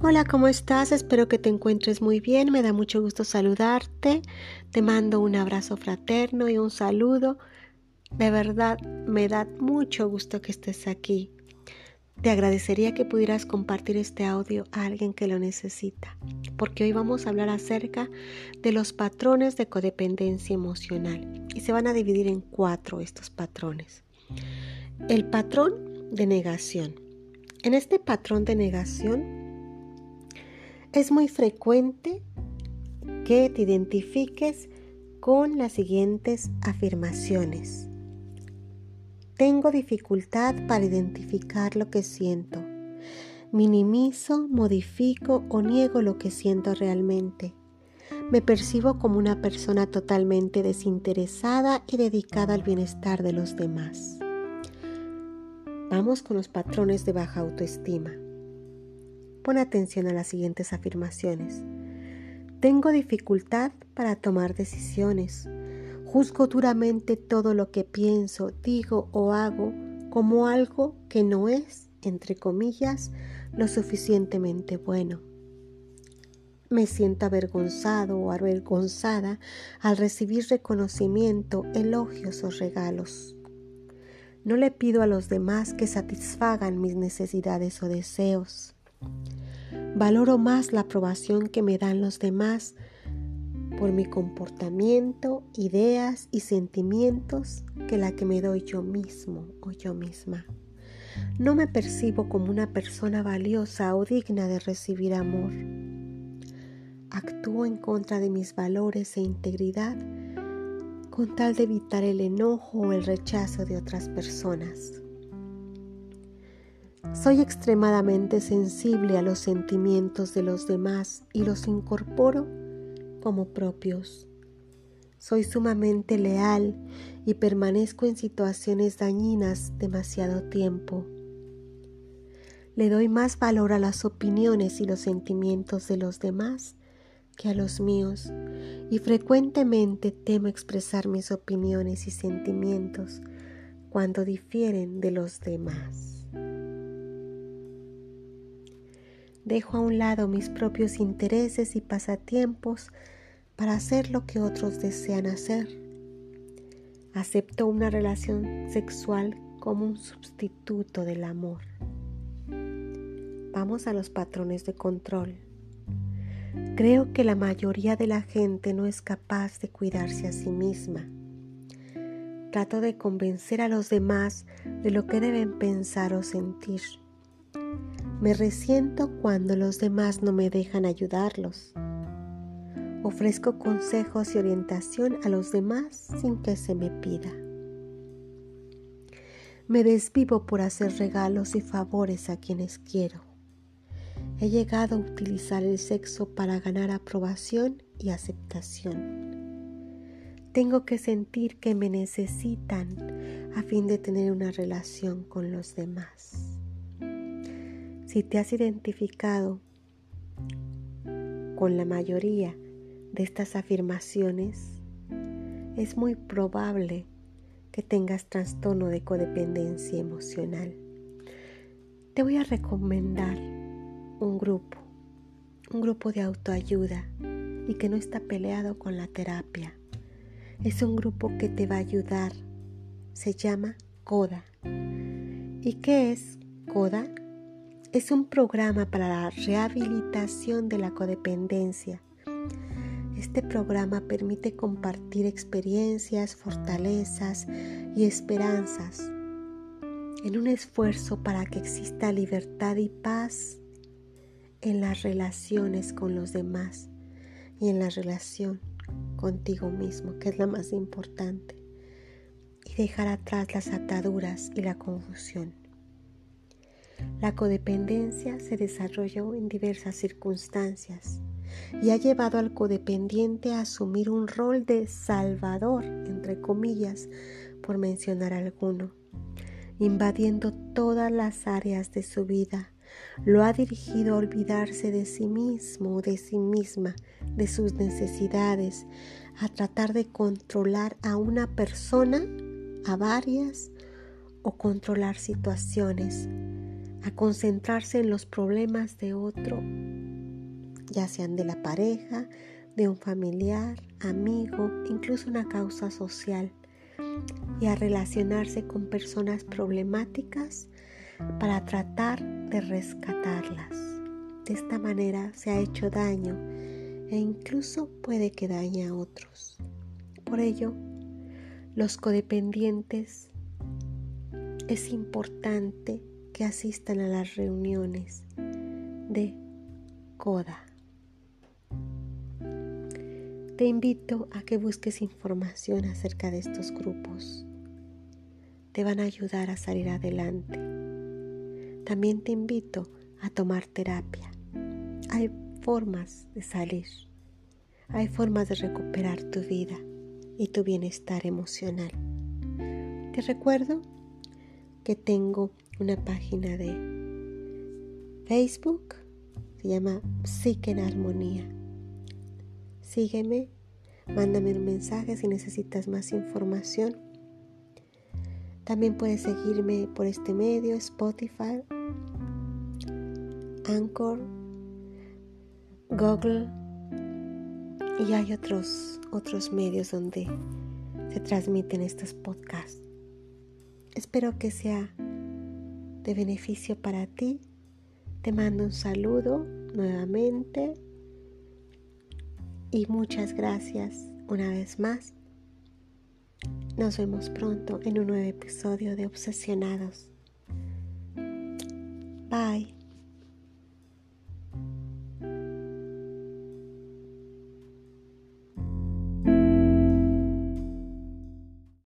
Hola, ¿cómo estás? Espero que te encuentres muy bien. Me da mucho gusto saludarte. Te mando un abrazo fraterno y un saludo. De verdad, me da mucho gusto que estés aquí. Te agradecería que pudieras compartir este audio a alguien que lo necesita, porque hoy vamos a hablar acerca de los patrones de codependencia emocional y se van a dividir en cuatro estos patrones. El patrón de negación. En este patrón de negación es muy frecuente que te identifiques con las siguientes afirmaciones. Tengo dificultad para identificar lo que siento. Minimizo, modifico o niego lo que siento realmente. Me percibo como una persona totalmente desinteresada y dedicada al bienestar de los demás. Vamos con los patrones de baja autoestima. Pon atención a las siguientes afirmaciones. Tengo dificultad para tomar decisiones. Juzgo duramente todo lo que pienso, digo o hago como algo que no es, entre comillas, lo suficientemente bueno. Me siento avergonzado o avergonzada al recibir reconocimiento, elogios o regalos. No le pido a los demás que satisfagan mis necesidades o deseos. Valoro más la aprobación que me dan los demás por mi comportamiento, ideas y sentimientos que la que me doy yo mismo o yo misma. No me percibo como una persona valiosa o digna de recibir amor. Actúo en contra de mis valores e integridad con tal de evitar el enojo o el rechazo de otras personas. Soy extremadamente sensible a los sentimientos de los demás y los incorporo como propios. Soy sumamente leal y permanezco en situaciones dañinas demasiado tiempo. Le doy más valor a las opiniones y los sentimientos de los demás que a los míos y frecuentemente temo expresar mis opiniones y sentimientos cuando difieren de los demás. Dejo a un lado mis propios intereses y pasatiempos para hacer lo que otros desean hacer. Acepto una relación sexual como un sustituto del amor. Vamos a los patrones de control. Creo que la mayoría de la gente no es capaz de cuidarse a sí misma. Trato de convencer a los demás de lo que deben pensar o sentir. Me resiento cuando los demás no me dejan ayudarlos. Ofrezco consejos y orientación a los demás sin que se me pida. Me desvivo por hacer regalos y favores a quienes quiero. He llegado a utilizar el sexo para ganar aprobación y aceptación. Tengo que sentir que me necesitan a fin de tener una relación con los demás. Si te has identificado con la mayoría de estas afirmaciones, es muy probable que tengas trastorno de codependencia emocional. Te voy a recomendar un grupo, un grupo de autoayuda y que no está peleado con la terapia. Es un grupo que te va a ayudar. Se llama CODA. ¿Y qué es CODA? Es un programa para la rehabilitación de la codependencia. Este programa permite compartir experiencias, fortalezas y esperanzas en un esfuerzo para que exista libertad y paz en las relaciones con los demás y en la relación contigo mismo, que es la más importante, y dejar atrás las ataduras y la confusión. La codependencia se desarrolló en diversas circunstancias y ha llevado al codependiente a asumir un rol de salvador, entre comillas, por mencionar alguno, invadiendo todas las áreas de su vida. Lo ha dirigido a olvidarse de sí mismo o de sí misma, de sus necesidades, a tratar de controlar a una persona, a varias, o controlar situaciones a concentrarse en los problemas de otro, ya sean de la pareja, de un familiar, amigo, incluso una causa social, y a relacionarse con personas problemáticas para tratar de rescatarlas. De esta manera se ha hecho daño e incluso puede que dañe a otros. Por ello, los codependientes es importante que asistan a las reuniones de CODA. Te invito a que busques información acerca de estos grupos. Te van a ayudar a salir adelante. También te invito a tomar terapia. Hay formas de salir. Hay formas de recuperar tu vida y tu bienestar emocional. Te recuerdo que tengo una página de Facebook, se llama Psique en Armonía. Sígueme, mándame un mensaje si necesitas más información. También puedes seguirme por este medio, Spotify, Anchor, Google y hay otros, otros medios donde se transmiten estos podcasts. Espero que sea de beneficio para ti. Te mando un saludo nuevamente y muchas gracias una vez más. Nos vemos pronto en un nuevo episodio de Obsesionados. Bye.